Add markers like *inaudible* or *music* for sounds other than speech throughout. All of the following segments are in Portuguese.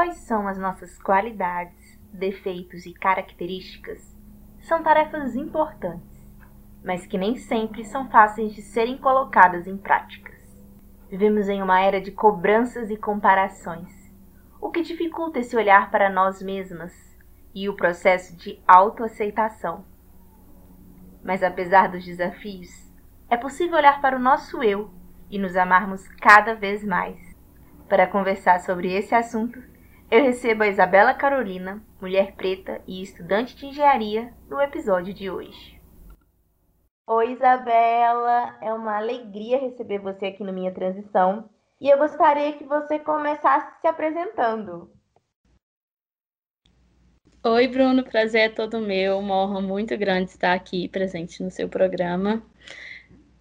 Quais são as nossas qualidades, defeitos e características são tarefas importantes, mas que nem sempre são fáceis de serem colocadas em práticas. Vivemos em uma era de cobranças e comparações, o que dificulta esse olhar para nós mesmas e o processo de autoaceitação. Mas apesar dos desafios, é possível olhar para o nosso eu e nos amarmos cada vez mais. Para conversar sobre esse assunto, eu recebo a Isabela Carolina, mulher preta e estudante de engenharia, no episódio de hoje. Oi, Isabela! É uma alegria receber você aqui no Minha Transição e eu gostaria que você começasse se apresentando. Oi, Bruno, prazer é todo meu. Uma honra muito grande estar aqui presente no seu programa.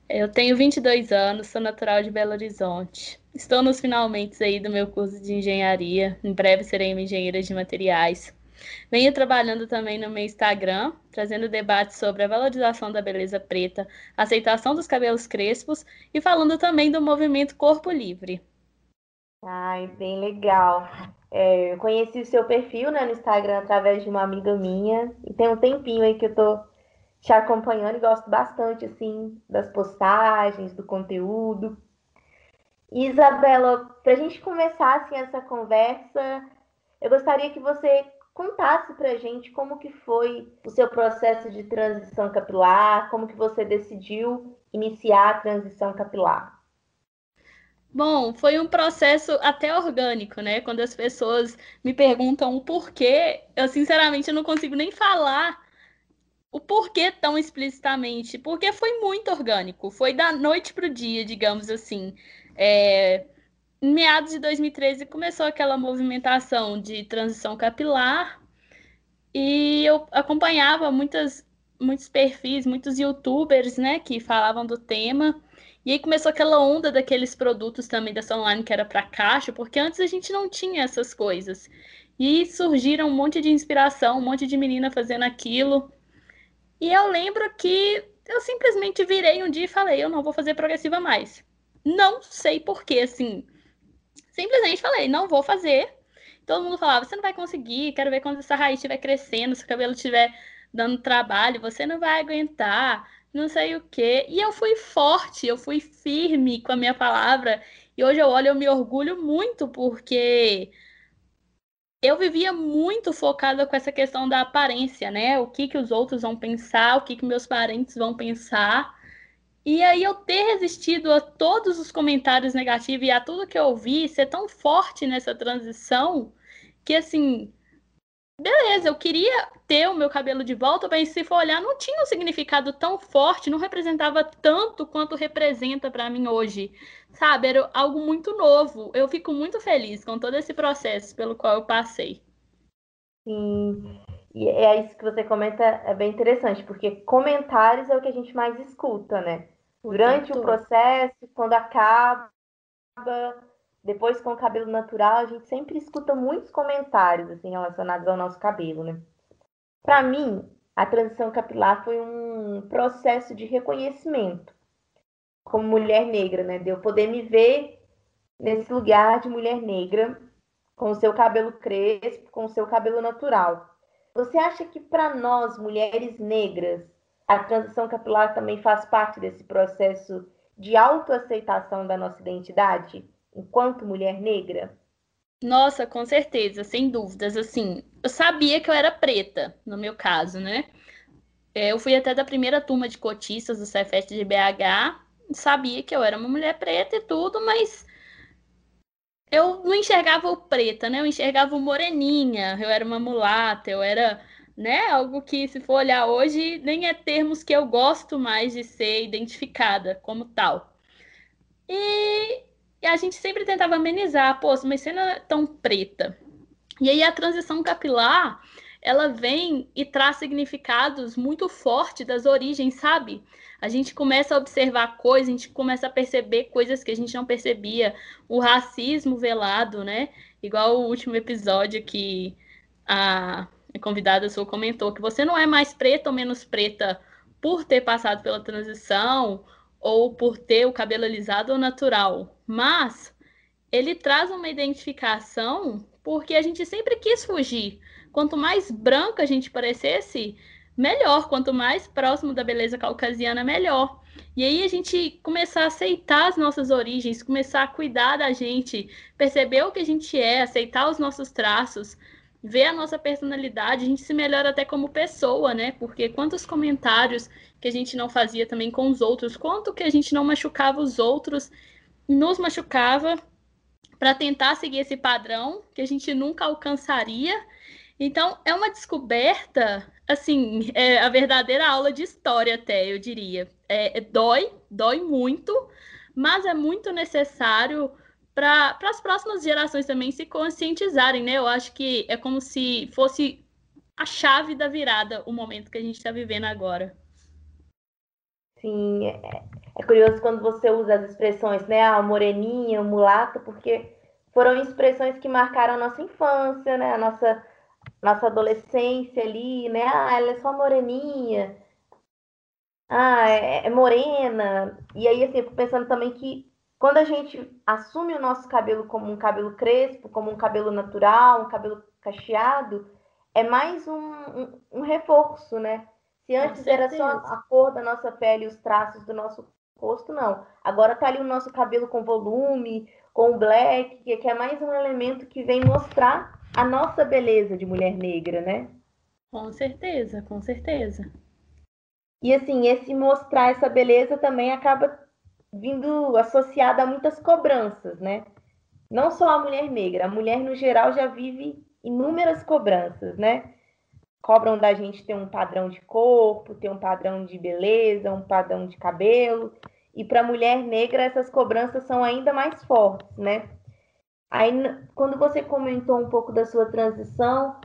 Eu tenho 22 anos, sou natural de Belo Horizonte. Estou nos finalmente aí do meu curso de engenharia. Em breve serei uma engenheira de materiais. Venho trabalhando também no meu Instagram, trazendo debates sobre a valorização da beleza preta, aceitação dos cabelos crespos e falando também do movimento Corpo Livre. Ai, bem legal. É, eu conheci o seu perfil né, no Instagram através de uma amiga minha e tem um tempinho aí que eu tô te acompanhando e gosto bastante assim das postagens, do conteúdo. Isabela, para a gente começar assim, essa conversa, eu gostaria que você contasse para a gente como que foi o seu processo de transição capilar, como que você decidiu iniciar a transição capilar. Bom, foi um processo até orgânico, né? Quando as pessoas me perguntam o porquê, eu sinceramente não consigo nem falar o porquê tão explicitamente, porque foi muito orgânico, foi da noite para o dia, digamos assim. É, em meados de 2013 começou aquela movimentação de transição capilar e eu acompanhava muitas, muitos perfis, muitos youtubers, né, que falavam do tema. E aí começou aquela onda daqueles produtos também da online que era para caixa, porque antes a gente não tinha essas coisas. E surgiram um monte de inspiração, um monte de menina fazendo aquilo. E eu lembro que eu simplesmente virei um dia e falei, eu não vou fazer progressiva mais. Não sei porquê, assim. Simplesmente falei, não vou fazer. Todo mundo falava, você não vai conseguir, quero ver quando essa raiz estiver crescendo, se o cabelo estiver dando trabalho, você não vai aguentar, não sei o quê. E eu fui forte, eu fui firme com a minha palavra. E hoje eu olho, eu me orgulho muito, porque eu vivia muito focada com essa questão da aparência, né? O que, que os outros vão pensar, o que, que meus parentes vão pensar. E aí eu ter resistido a todos os comentários negativos e a tudo que eu ouvi, ser tão forte nessa transição, que assim, beleza, eu queria ter o meu cabelo de volta, mas se for olhar, não tinha um significado tão forte, não representava tanto quanto representa para mim hoje. Sabe, era algo muito novo. Eu fico muito feliz com todo esse processo pelo qual eu passei. Sim. E é isso que você comenta, é bem interessante, porque comentários é o que a gente mais escuta, né? Durante o processo, quando acaba, depois com o cabelo natural, a gente sempre escuta muitos comentários assim relacionados ao nosso cabelo, né? Para mim, a transição capilar foi um processo de reconhecimento como mulher negra, né? De eu poder me ver nesse lugar de mulher negra, com o seu cabelo crespo, com o seu cabelo natural. Você acha que para nós, mulheres negras, a transição capilar também faz parte desse processo de autoaceitação da nossa identidade? enquanto mulher negra? Nossa, com certeza, sem dúvidas. Assim, eu sabia que eu era preta, no meu caso, né? É, eu fui até da primeira turma de cotistas do Cefet de BH, sabia que eu era uma mulher preta e tudo, mas eu não enxergava o preta, né? Eu enxergava o moreninha, eu era uma mulata, eu era, né? Algo que, se for olhar hoje, nem é termos que eu gosto mais de ser identificada como tal. E E a gente sempre tentava amenizar, pô, mas você não é tão preta. E aí a transição capilar, ela vem e traz significados muito fortes das origens, sabe? A gente começa a observar coisas, a gente começa a perceber coisas que a gente não percebia. O racismo velado, né? Igual o último episódio que a convidada sua comentou, que você não é mais preta ou menos preta por ter passado pela transição ou por ter o cabelo alisado ou natural, mas ele traz uma identificação porque a gente sempre quis fugir. Quanto mais branca a gente parecesse, melhor. Quanto mais próximo da beleza caucasiana, melhor. E aí a gente começar a aceitar as nossas origens, começar a cuidar da gente, perceber o que a gente é, aceitar os nossos traços, ver a nossa personalidade, a gente se melhora até como pessoa, né? Porque quantos comentários que a gente não fazia também com os outros, quanto que a gente não machucava os outros, nos machucava para tentar seguir esse padrão que a gente nunca alcançaria. Então, é uma descoberta, assim, é a verdadeira aula de história, até, eu diria. É, é dói, dói muito, mas é muito necessário para as próximas gerações também se conscientizarem, né? Eu acho que é como se fosse a chave da virada o momento que a gente está vivendo agora. Sim, é, é, curioso quando você usa as expressões, né? A moreninha, mulato, porque foram expressões que marcaram a nossa infância, né? A nossa, nossa adolescência ali, né? Ah, ela é só moreninha. Ah, é, é morena. E aí, assim, eu fico pensando também que quando a gente assume o nosso cabelo como um cabelo crespo, como um cabelo natural, um cabelo cacheado, é mais um, um, um reforço, né? Se antes era só a cor da nossa pele e os traços do nosso rosto, não. Agora tá ali o nosso cabelo com volume, com black, que é mais um elemento que vem mostrar a nossa beleza de mulher negra, né? Com certeza, com certeza. E assim, esse mostrar essa beleza também acaba vindo associada a muitas cobranças, né? Não só a mulher negra, a mulher no geral já vive inúmeras cobranças, né? cobram da gente ter um padrão de corpo, ter um padrão de beleza, um padrão de cabelo. E para a mulher negra, essas cobranças são ainda mais fortes, né? Aí, quando você comentou um pouco da sua transição,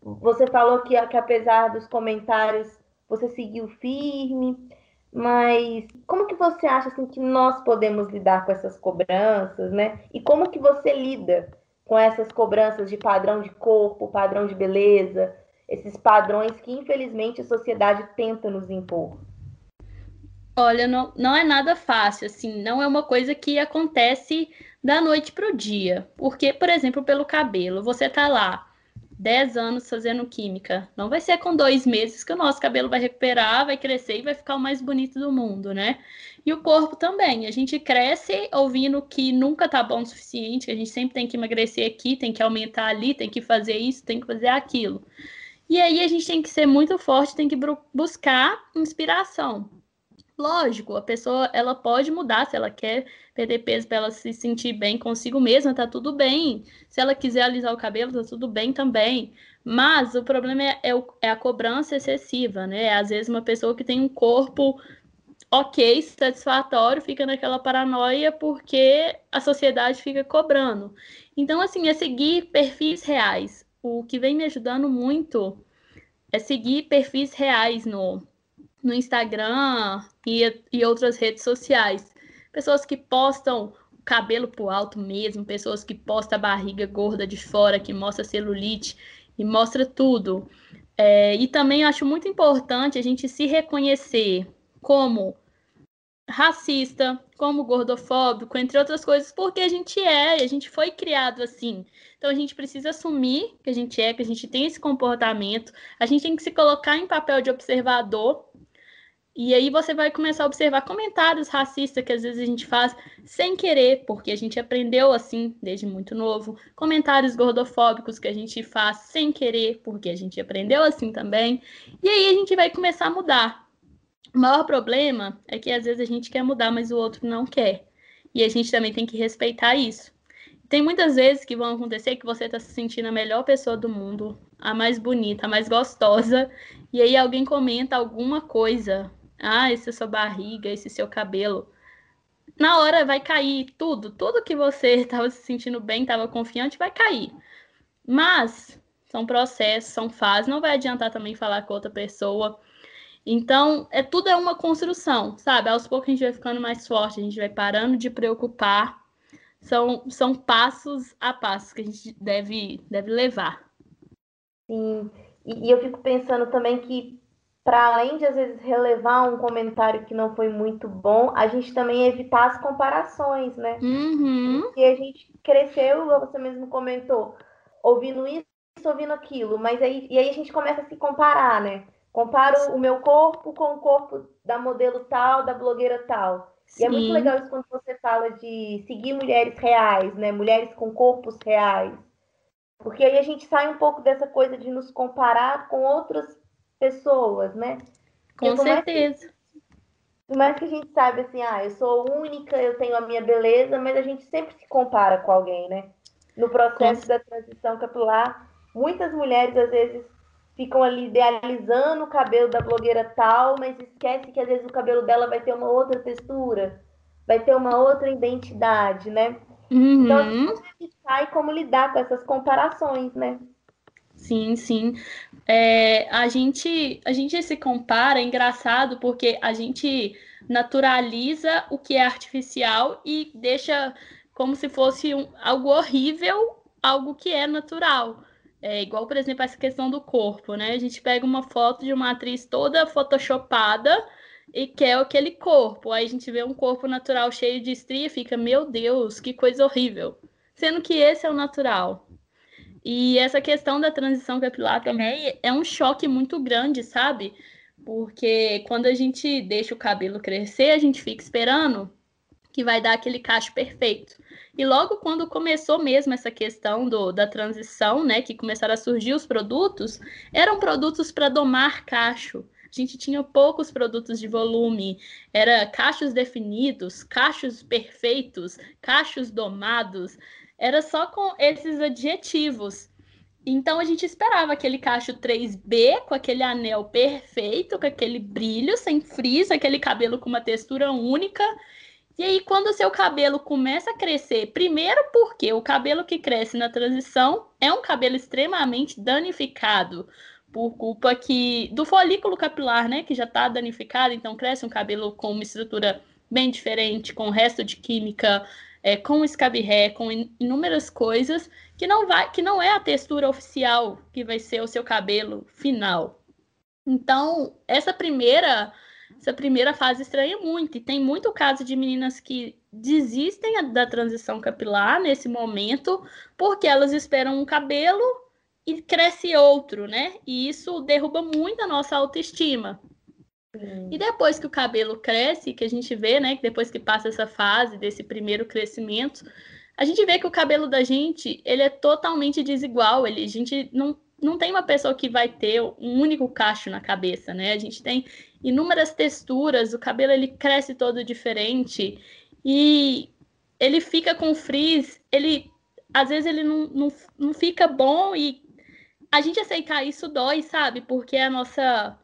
você falou que, que apesar dos comentários, você seguiu firme, mas como que você acha assim, que nós podemos lidar com essas cobranças, né? E como que você lida com essas cobranças de padrão de corpo, padrão de beleza, esses padrões que, infelizmente, a sociedade tenta nos impor? Olha, não, não é nada fácil, assim, não é uma coisa que acontece da noite para o dia. Porque, por exemplo, pelo cabelo, você tá lá 10 anos fazendo química. Não vai ser com dois meses que o nosso cabelo vai recuperar, vai crescer e vai ficar o mais bonito do mundo, né? E o corpo também. A gente cresce ouvindo que nunca tá bom o suficiente, que a gente sempre tem que emagrecer aqui, tem que aumentar ali, tem que fazer isso, tem que fazer aquilo. E aí a gente tem que ser muito forte, tem que buscar inspiração. Lógico, a pessoa ela pode mudar se ela quer perder peso para ela se sentir bem consigo mesma, tá tudo bem. Se ela quiser alisar o cabelo, tá tudo bem também. Mas o problema é, é, é a cobrança excessiva, né? Às vezes uma pessoa que tem um corpo ok, satisfatório, fica naquela paranoia porque a sociedade fica cobrando. Então, assim, é seguir perfis reais o que vem me ajudando muito é seguir perfis reais no, no Instagram e, e outras redes sociais. Pessoas que postam cabelo pro alto mesmo, pessoas que postam a barriga gorda de fora, que mostra celulite e mostra tudo. É, e também acho muito importante a gente se reconhecer como racista, como gordofóbico, entre outras coisas, porque a gente é, a gente foi criado assim. Então a gente precisa assumir que a gente é, que a gente tem esse comportamento, a gente tem que se colocar em papel de observador. E aí você vai começar a observar comentários racistas que às vezes a gente faz sem querer, porque a gente aprendeu assim desde muito novo. Comentários gordofóbicos que a gente faz sem querer, porque a gente aprendeu assim também. E aí a gente vai começar a mudar. O maior problema é que às vezes a gente quer mudar, mas o outro não quer. E a gente também tem que respeitar isso. Tem muitas vezes que vão acontecer que você está se sentindo a melhor pessoa do mundo, a mais bonita, a mais gostosa, e aí alguém comenta alguma coisa. Ah, esse é sua barriga, esse seu cabelo. na hora vai cair tudo, tudo que você *laughs* estava se sentindo bem, estava confiante, vai cair. Mas são processos, são fases, não vai adiantar também falar com outra pessoa. Então, é tudo é uma construção, sabe? Aos poucos a gente vai ficando mais forte, a gente vai parando de preocupar. São, são passos a passos que a gente deve, deve levar. Sim, e, e eu fico pensando também que para além de às vezes relevar um comentário que não foi muito bom, a gente também evitar as comparações, né? Uhum. Porque a gente cresceu, você mesmo comentou, ouvindo isso, ouvindo aquilo, mas aí, e aí a gente começa a se comparar, né? Comparo o meu corpo com o corpo da modelo tal, da blogueira tal. Sim. E é muito legal isso quando você fala de seguir mulheres reais, né? Mulheres com corpos reais. Porque aí a gente sai um pouco dessa coisa de nos comparar com outras pessoas, né? Com certeza. por mais que a gente saiba assim, ah, eu sou única, eu tenho a minha beleza, mas a gente sempre se compara com alguém, né? No processo com... da transição capilar, muitas mulheres às vezes ficam ali idealizando o cabelo da blogueira tal, mas esquece que às vezes o cabelo dela vai ter uma outra textura, vai ter uma outra identidade, né? Uhum. Então a gente sai como lidar com essas comparações, né? Sim, sim. É, a, gente, a gente se compara, é engraçado, porque a gente naturaliza o que é artificial e deixa como se fosse um, algo horrível, algo que é natural. É igual, por exemplo, essa questão do corpo, né? A gente pega uma foto de uma atriz toda photoshopada e quer aquele corpo. Aí a gente vê um corpo natural cheio de estria e fica, meu Deus, que coisa horrível. Sendo que esse é o natural. E essa questão da transição capilar também é um choque muito grande, sabe? Porque quando a gente deixa o cabelo crescer, a gente fica esperando que vai dar aquele cacho perfeito. E logo quando começou mesmo essa questão do, da transição, né, que começaram a surgir os produtos, eram produtos para domar cacho. A gente tinha poucos produtos de volume, era cachos definidos, cachos perfeitos, cachos domados era só com esses adjetivos. Então a gente esperava aquele cacho 3B com aquele anel perfeito, com aquele brilho, sem frizz, aquele cabelo com uma textura única. E aí, quando o seu cabelo começa a crescer, primeiro porque o cabelo que cresce na transição é um cabelo extremamente danificado por culpa que do folículo capilar, né, que já está danificado, então cresce um cabelo com uma estrutura bem diferente, com o resto de química é, com escabirré, com inúmeras coisas, que não vai, que não é a textura oficial que vai ser o seu cabelo final. Então, essa primeira essa primeira fase estranha muito. E tem muito caso de meninas que desistem da transição capilar nesse momento, porque elas esperam um cabelo e cresce outro, né? E isso derruba muito a nossa autoestima. E depois que o cabelo cresce, que a gente vê, né, que depois que passa essa fase desse primeiro crescimento, a gente vê que o cabelo da gente, ele é totalmente desigual, ele, a gente não, não tem uma pessoa que vai ter um único cacho na cabeça, né? A gente tem inúmeras texturas, o cabelo ele cresce todo diferente e ele fica com frizz, ele às vezes ele não, não, não fica bom e a gente aceitar isso dói, sabe? Porque a nossa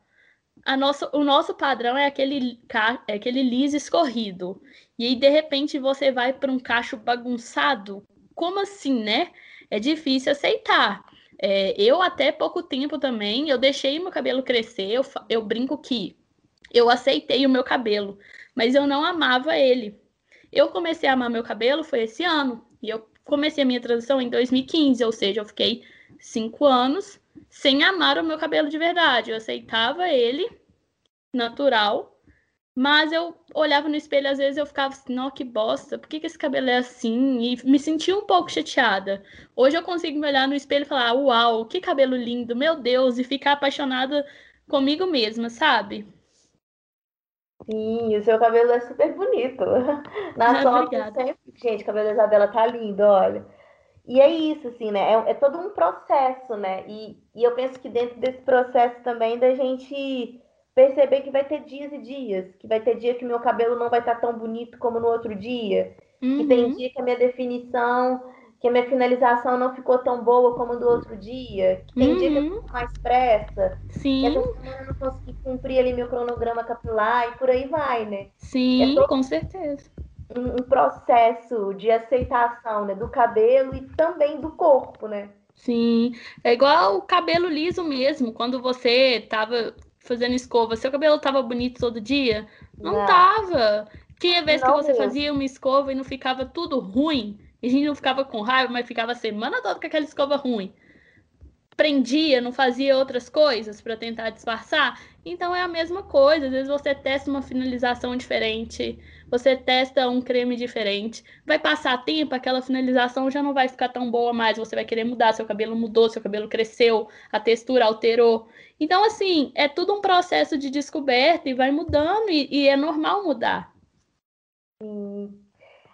a nossa, o nosso padrão é aquele, é aquele liso escorrido. E aí, de repente, você vai para um cacho bagunçado. Como assim, né? É difícil aceitar. É, eu, até pouco tempo também, eu deixei meu cabelo crescer. Eu, eu brinco que eu aceitei o meu cabelo, mas eu não amava ele. Eu comecei a amar meu cabelo foi esse ano. E eu comecei a minha transição em 2015, ou seja, eu fiquei cinco anos sem amar o meu cabelo de verdade. Eu aceitava ele natural, mas eu olhava no espelho às vezes eu ficava assim, não, que bosta, por que, que esse cabelo é assim? E me sentia um pouco chateada. Hoje eu consigo me olhar no espelho e falar, uau, que cabelo lindo, meu Deus, e ficar apaixonada comigo mesma, sabe? Sim, o seu cabelo é super bonito. *laughs* Na ah, sempre, gente, o cabelo da Isabela tá lindo, olha. E é isso, assim, né? É, é, todo um processo, né? E, e eu penso que dentro desse processo também da gente perceber que vai ter dias e dias, que vai ter dia que meu cabelo não vai estar tão bonito como no outro dia, uhum. que tem uhum. dia que a minha definição, que a minha finalização não ficou tão boa como do outro dia, que tem uhum. dia que eu uhum. fico mais pressa, Sim. que essa semana eu não consegui cumprir ali meu cronograma capilar e por aí vai, né? Sim, é com certeza um, um processo de aceitação né, do cabelo e também do corpo, né? Sim, é igual o cabelo liso mesmo. Quando você tava fazendo escova, seu cabelo tava bonito todo dia? Não, não. tava. Tinha vez não que você mesmo. fazia uma escova e não ficava tudo ruim. E a gente não ficava com raiva, mas ficava a semana toda com aquela escova ruim prendia, não fazia outras coisas para tentar disfarçar. Então é a mesma coisa. Às vezes você testa uma finalização diferente, você testa um creme diferente. Vai passar tempo, aquela finalização já não vai ficar tão boa mais. Você vai querer mudar, seu cabelo mudou, seu cabelo cresceu, a textura alterou. Então, assim, é tudo um processo de descoberta e vai mudando, e, e é normal mudar. Sim.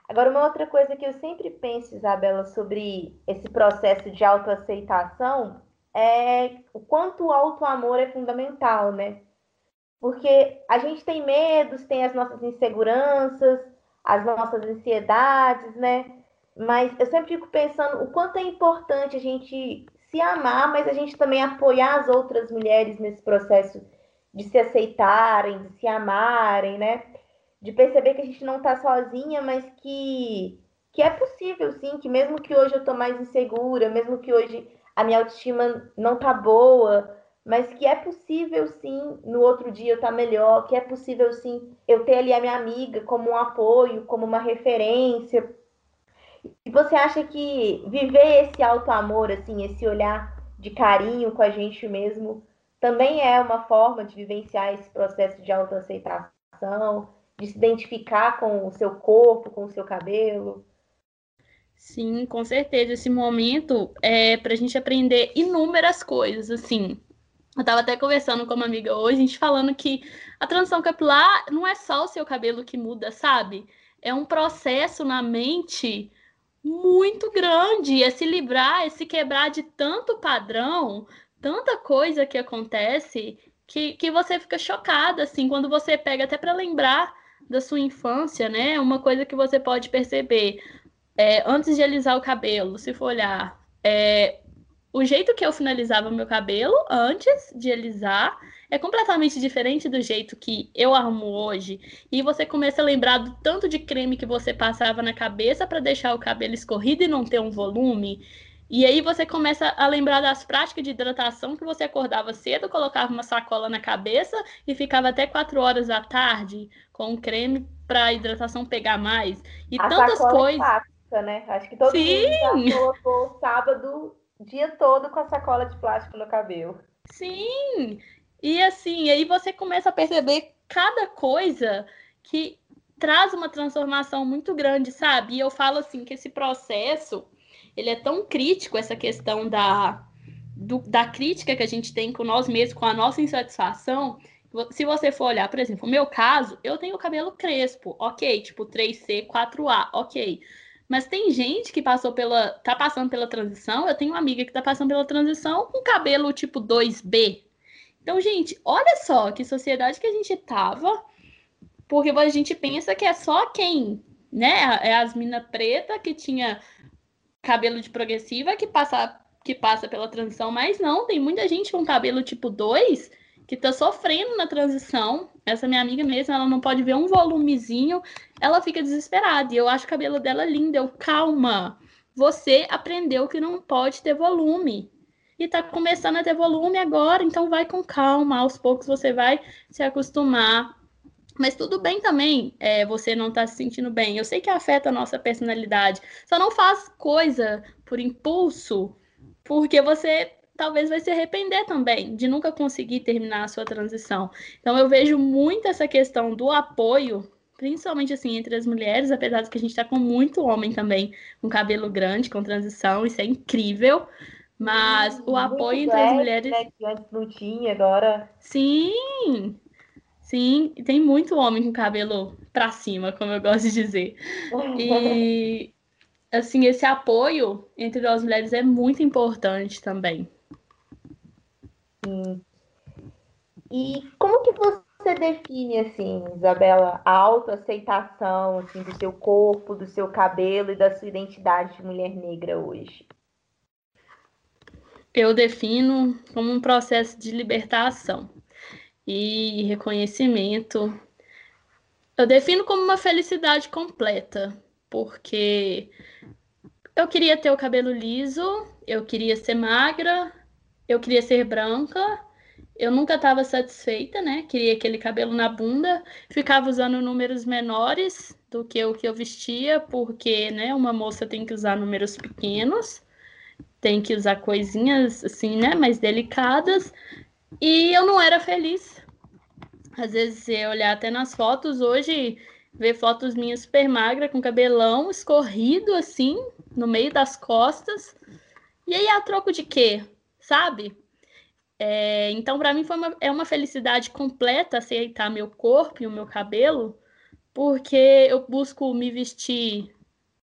Agora, uma outra coisa que eu sempre penso, Isabela, sobre esse processo de autoaceitação é o quanto o auto-amor é fundamental, né? Porque a gente tem medos, tem as nossas inseguranças, as nossas ansiedades, né? Mas eu sempre fico pensando o quanto é importante a gente se amar, mas a gente também apoiar as outras mulheres nesse processo de se aceitarem, de se amarem, né? De perceber que a gente não está sozinha, mas que, que é possível, sim, que mesmo que hoje eu estou mais insegura, mesmo que hoje a minha autoestima não tá boa, mas que é possível sim no outro dia eu estar tá melhor, que é possível sim eu ter ali a minha amiga como um apoio, como uma referência. E você acha que viver esse alto amor, assim, esse olhar de carinho com a gente mesmo, também é uma forma de vivenciar esse processo de autoaceitação, de se identificar com o seu corpo, com o seu cabelo? Sim, com certeza. Esse momento é para a gente aprender inúmeras coisas, assim. Eu estava até conversando com uma amiga hoje, a gente falando que a transição capilar não é só o seu cabelo que muda, sabe? É um processo na mente muito grande, é se livrar, é se quebrar de tanto padrão, tanta coisa que acontece, que, que você fica chocada, assim, quando você pega até para lembrar da sua infância, né? Uma coisa que você pode perceber é, antes de alisar o cabelo, se for olhar, é, o jeito que eu finalizava meu cabelo antes de alisar é completamente diferente do jeito que eu arrumo hoje. E você começa a lembrar do tanto de creme que você passava na cabeça para deixar o cabelo escorrido e não ter um volume. E aí você começa a lembrar das práticas de hidratação que você acordava cedo, colocava uma sacola na cabeça e ficava até quatro horas da tarde com o creme para a hidratação pegar mais. E a tantas coisas. É né? Acho que todo Sim. mundo já colocou sábado dia todo com a sacola de plástico no cabelo. Sim! E assim, aí você começa a perceber cada coisa que traz uma transformação muito grande, sabe? E eu falo assim que esse processo, ele é tão crítico, essa questão da, do, da crítica que a gente tem com nós mesmos, com a nossa insatisfação. Se você for olhar, por exemplo, o meu caso, eu tenho cabelo crespo, ok, tipo 3C, 4A, ok. Mas tem gente que passou pela. tá passando pela transição. Eu tenho uma amiga que tá passando pela transição com cabelo tipo 2B. Então, gente, olha só que sociedade que a gente tava. Porque a gente pensa que é só quem, né? É as mina preta que tinha cabelo de progressiva que passa, que passa pela transição, mas não, tem muita gente com cabelo tipo 2 que tá sofrendo na transição. Essa minha amiga mesmo, ela não pode ver um volumezinho, ela fica desesperada. E eu acho o cabelo dela lindo. Eu, calma, você aprendeu que não pode ter volume. E tá começando a ter volume agora, então vai com calma. Aos poucos você vai se acostumar. Mas tudo bem também é, você não tá se sentindo bem. Eu sei que afeta a nossa personalidade. Só não faz coisa por impulso, porque você talvez vai se arrepender também de nunca conseguir terminar a sua transição. Então eu vejo muito essa questão do apoio, principalmente assim entre as mulheres, apesar de que a gente está com muito homem também com cabelo grande, com transição, isso é incrível. Mas hum, o apoio entre as mulheres. Né, que antes não tinha, agora. Sim! Sim, tem muito homem com cabelo para cima, como eu gosto de dizer. E *laughs* assim, esse apoio entre nós mulheres é muito importante também. Sim. E como que você define, assim, Isabela, a autoaceitação assim, do seu corpo, do seu cabelo e da sua identidade de mulher negra hoje? Eu defino como um processo de libertação e reconhecimento Eu defino como uma felicidade completa, porque eu queria ter o cabelo liso, eu queria ser magra, eu queria ser branca. Eu nunca estava satisfeita, né? Queria aquele cabelo na bunda, ficava usando números menores do que o que eu vestia, porque, né, uma moça tem que usar números pequenos, tem que usar coisinhas assim, né, mais delicadas, e eu não era feliz. Às vezes, se olhar até nas fotos hoje, ver fotos minhas super magra com cabelão escorrido assim, no meio das costas. E aí a troco de quê? Sabe? É, então, para mim, foi uma, é uma felicidade completa aceitar meu corpo e o meu cabelo, porque eu busco me vestir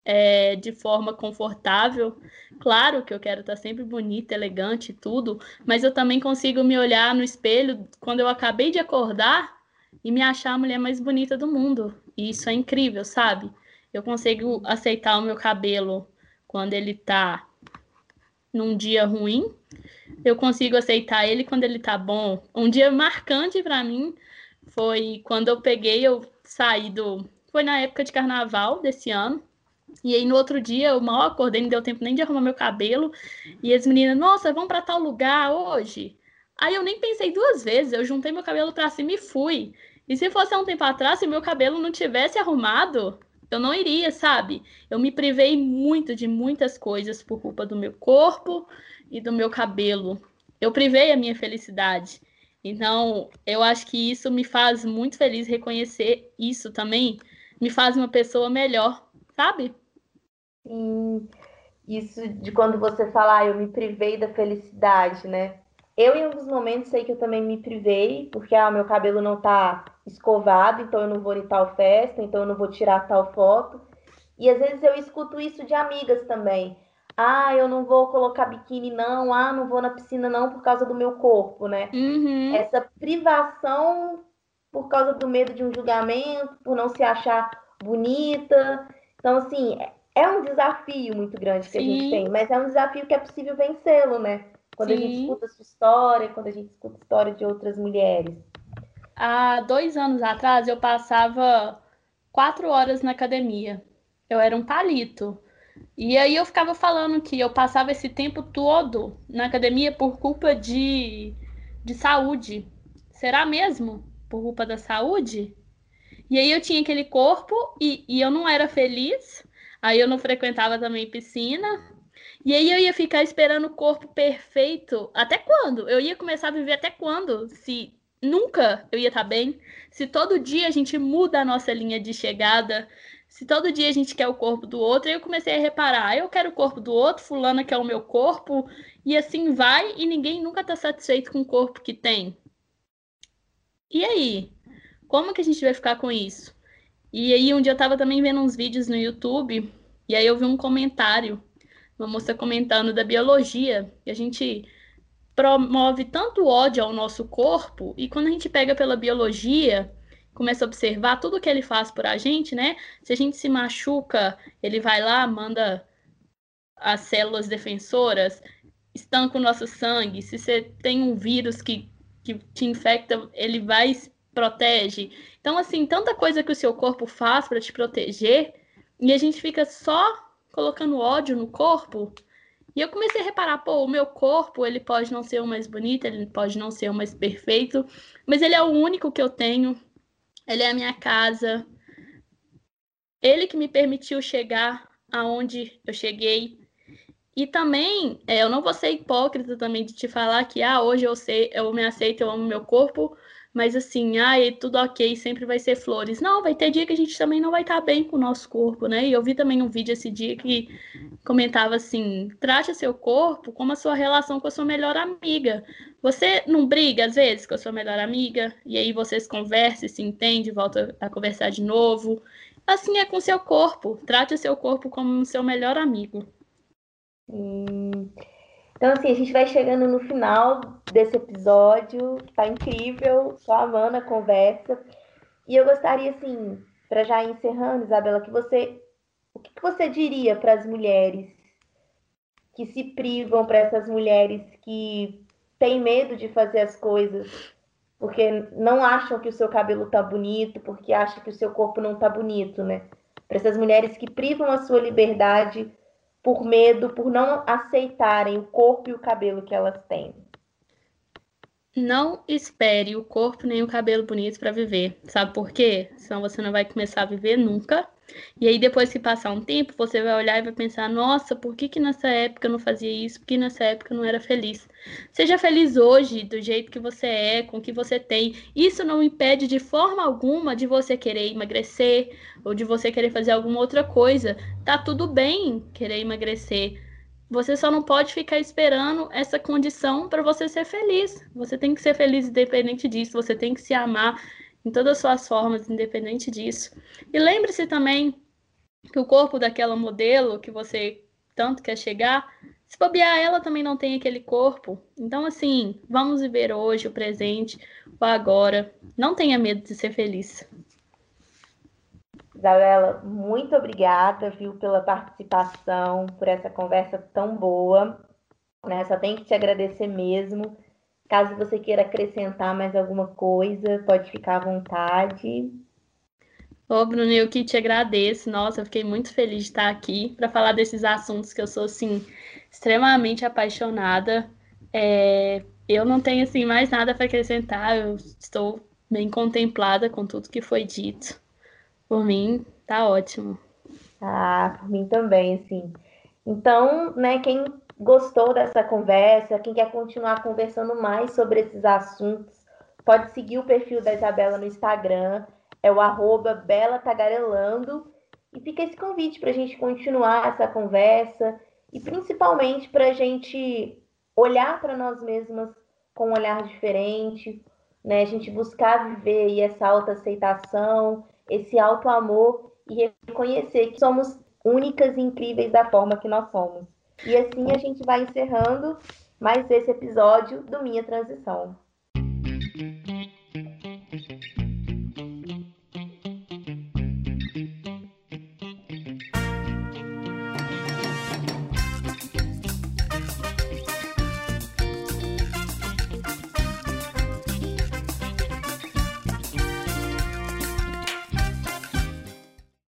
é, de forma confortável. Claro que eu quero estar sempre bonita, elegante e tudo, mas eu também consigo me olhar no espelho quando eu acabei de acordar e me achar a mulher mais bonita do mundo. E isso é incrível, sabe? Eu consigo aceitar o meu cabelo quando ele tá num dia ruim. Eu consigo aceitar ele quando ele tá bom. Um dia marcante para mim foi quando eu peguei, eu saí do. Foi na época de carnaval desse ano. E aí no outro dia eu mal acordei, não deu tempo nem de arrumar meu cabelo. E as meninas, nossa, vamos para tal lugar hoje. Aí eu nem pensei duas vezes, eu juntei meu cabelo para cima e fui. E se fosse há um tempo atrás, se meu cabelo não tivesse arrumado, eu não iria, sabe? Eu me privei muito de muitas coisas por culpa do meu corpo e do meu cabelo. Eu privei a minha felicidade. Então, eu acho que isso me faz muito feliz reconhecer isso também, me faz uma pessoa melhor, sabe? Sim. Isso de quando você fala, ah, eu me privei da felicidade, né? Eu, em alguns momentos, sei que eu também me privei, porque ah, meu cabelo não tá escovado, então eu não vou em tal festa, então eu não vou tirar tal foto. E às vezes eu escuto isso de amigas também. Ah, eu não vou colocar biquíni, não. Ah, não vou na piscina, não, por causa do meu corpo, né? Uhum. Essa privação por causa do medo de um julgamento, por não se achar bonita. Então, assim, é um desafio muito grande que Sim. a gente tem, mas é um desafio que é possível vencê-lo, né? Quando Sim. a gente escuta a sua história, quando a gente escuta a história de outras mulheres. Há dois anos atrás, eu passava quatro horas na academia. Eu era um palito. E aí eu ficava falando que eu passava esse tempo todo na academia por culpa de, de saúde. Será mesmo? Por culpa da saúde? E aí eu tinha aquele corpo e, e eu não era feliz. Aí eu não frequentava também piscina. E aí eu ia ficar esperando o corpo perfeito. Até quando? Eu ia começar a viver até quando? Se nunca eu ia estar tá bem. Se todo dia a gente muda a nossa linha de chegada. Se todo dia a gente quer o corpo do outro, aí eu comecei a reparar, ah, eu quero o corpo do outro, fulana quer o meu corpo, e assim vai, e ninguém nunca está satisfeito com o corpo que tem. E aí? Como que a gente vai ficar com isso? E aí um dia eu estava também vendo uns vídeos no YouTube, e aí eu vi um comentário uma moça comentando da biologia, que a gente promove tanto ódio ao nosso corpo, e quando a gente pega pela biologia, começa a observar tudo que ele faz por a gente, né? Se a gente se machuca, ele vai lá, manda as células defensoras, estanca o nosso sangue. Se você tem um vírus que, que te infecta, ele vai e protege. Então, assim, tanta coisa que o seu corpo faz para te proteger, e a gente fica só colocando ódio no corpo. E eu comecei a reparar, pô, o meu corpo, ele pode não ser o mais bonito, ele pode não ser o mais perfeito, mas ele é o único que eu tenho. Ele é a minha casa. Ele que me permitiu chegar aonde eu cheguei. E também, é, eu não vou ser hipócrita também de te falar que, ah, hoje eu sei, eu me aceito, eu amo meu corpo, mas assim, ai, tudo ok, sempre vai ser flores. Não, vai ter dia que a gente também não vai estar tá bem com o nosso corpo, né? E eu vi também um vídeo esse dia que comentava assim: trate seu corpo como a sua relação com a sua melhor amiga. Você não briga às vezes com a sua melhor amiga, e aí vocês conversam, se entendem, voltam a conversar de novo. Assim é com seu corpo. Trate o seu corpo como seu melhor amigo. Hum. Então, assim, a gente vai chegando no final desse episódio, tá incrível, tô amando a conversa. E eu gostaria, assim, para já ir encerrando, Isabela, que você. O que, que você diria para as mulheres que se privam, para essas mulheres que têm medo de fazer as coisas porque não acham que o seu cabelo tá bonito, porque acham que o seu corpo não tá bonito, né? Para essas mulheres que privam a sua liberdade por medo, por não aceitarem o corpo e o cabelo que elas têm. Não espere o corpo nem o cabelo bonito para viver. Sabe por quê? Senão você não vai começar a viver nunca. E aí, depois que passar um tempo, você vai olhar e vai pensar: nossa, por que, que nessa época eu não fazia isso? Por que nessa época eu não era feliz? Seja feliz hoje, do jeito que você é, com o que você tem. Isso não impede de forma alguma de você querer emagrecer ou de você querer fazer alguma outra coisa. Tá tudo bem querer emagrecer. Você só não pode ficar esperando essa condição para você ser feliz. Você tem que ser feliz independente disso, você tem que se amar em todas as suas formas, independente disso. E lembre-se também que o corpo daquela modelo que você tanto quer chegar, se bobear, ela também não tem aquele corpo. Então, assim, vamos viver hoje, o presente, o agora. Não tenha medo de ser feliz. Isabela, muito obrigada, viu, pela participação, por essa conversa tão boa. Né? Só tenho que te agradecer mesmo. Caso você queira acrescentar mais alguma coisa, pode ficar à vontade. Ô, Bruno, eu que te agradeço. Nossa, eu fiquei muito feliz de estar aqui para falar desses assuntos que eu sou, assim, extremamente apaixonada. É, eu não tenho, assim, mais nada para acrescentar. Eu estou bem contemplada com tudo que foi dito. Por mim, tá ótimo. Ah, por mim também, assim. Então, né, quem gostou dessa conversa, quem quer continuar conversando mais sobre esses assuntos, pode seguir o perfil da Isabela no Instagram, é o arroba Bela Tagarelando. E fica esse convite para a gente continuar essa conversa e principalmente para a gente olhar para nós mesmas com um olhar diferente, né? A gente buscar viver essa autoaceitação, esse auto amor e reconhecer que somos únicas e incríveis da forma que nós somos. E assim a gente vai encerrando mais esse episódio do Minha Transição.